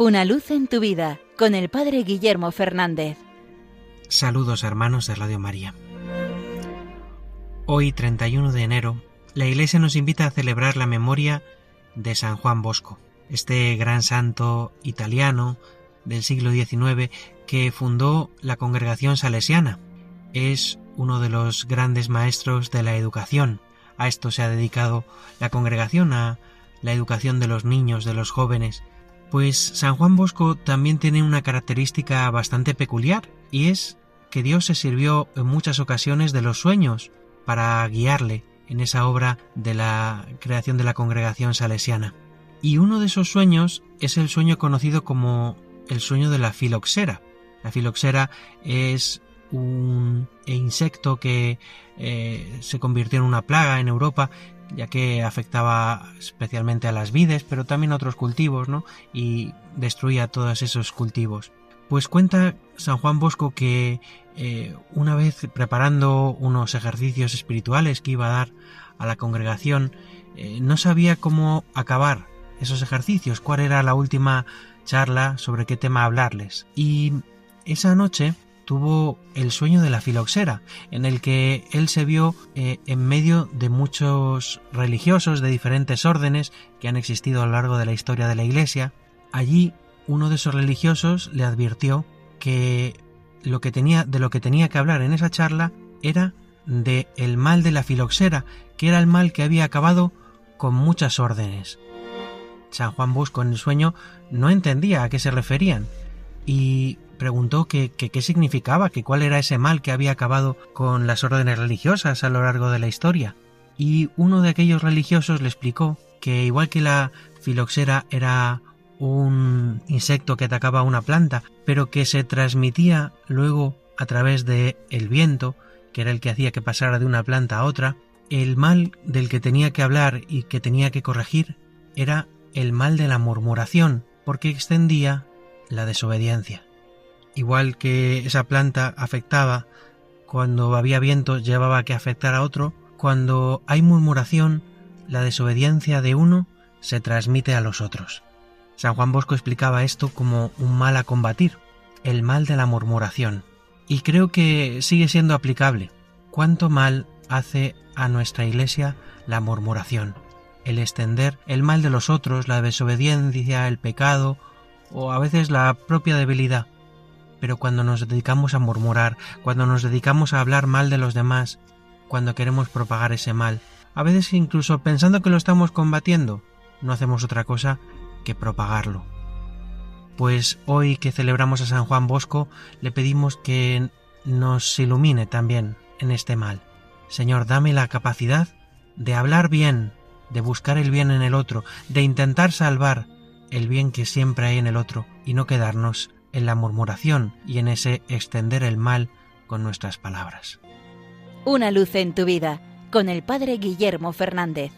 Una luz en tu vida con el Padre Guillermo Fernández. Saludos hermanos de Radio María. Hoy, 31 de enero, la Iglesia nos invita a celebrar la memoria de San Juan Bosco, este gran santo italiano del siglo XIX que fundó la congregación salesiana. Es uno de los grandes maestros de la educación. A esto se ha dedicado la congregación, a la educación de los niños, de los jóvenes, pues San Juan Bosco también tiene una característica bastante peculiar, y es que Dios se sirvió en muchas ocasiones de los sueños para guiarle en esa obra de la creación de la congregación salesiana. Y uno de esos sueños es el sueño conocido como el sueño de la filoxera. La filoxera es un insecto que eh, se convirtió en una plaga en Europa ya que afectaba especialmente a las vides, pero también a otros cultivos, ¿no? Y destruía todos esos cultivos. Pues cuenta San Juan Bosco que eh, una vez preparando unos ejercicios espirituales que iba a dar a la congregación, eh, no sabía cómo acabar esos ejercicios, cuál era la última charla, sobre qué tema hablarles. Y esa noche tuvo el sueño de la filoxera, en el que él se vio eh, en medio de muchos religiosos de diferentes órdenes que han existido a lo largo de la historia de la Iglesia. Allí uno de esos religiosos le advirtió que lo que tenía de lo que tenía que hablar en esa charla era de el mal de la filoxera, que era el mal que había acabado con muchas órdenes. San Juan Bosco en el sueño no entendía a qué se referían y preguntó qué significaba, que cuál era ese mal que había acabado con las órdenes religiosas a lo largo de la historia. Y uno de aquellos religiosos le explicó que igual que la filoxera era un insecto que atacaba una planta, pero que se transmitía luego a través de el viento, que era el que hacía que pasara de una planta a otra, el mal del que tenía que hablar y que tenía que corregir era el mal de la murmuración, porque extendía la desobediencia igual que esa planta afectaba cuando había viento llevaba a que afectara a otro, cuando hay murmuración, la desobediencia de uno se transmite a los otros. San Juan Bosco explicaba esto como un mal a combatir, el mal de la murmuración. Y creo que sigue siendo aplicable. ¿Cuánto mal hace a nuestra Iglesia la murmuración? El extender el mal de los otros, la desobediencia, el pecado, o a veces la propia debilidad pero cuando nos dedicamos a murmurar, cuando nos dedicamos a hablar mal de los demás, cuando queremos propagar ese mal, a veces incluso pensando que lo estamos combatiendo, no hacemos otra cosa que propagarlo. Pues hoy que celebramos a San Juan Bosco, le pedimos que nos ilumine también en este mal. Señor, dame la capacidad de hablar bien, de buscar el bien en el otro, de intentar salvar el bien que siempre hay en el otro y no quedarnos en la murmuración y en ese extender el mal con nuestras palabras. Una luz en tu vida con el Padre Guillermo Fernández.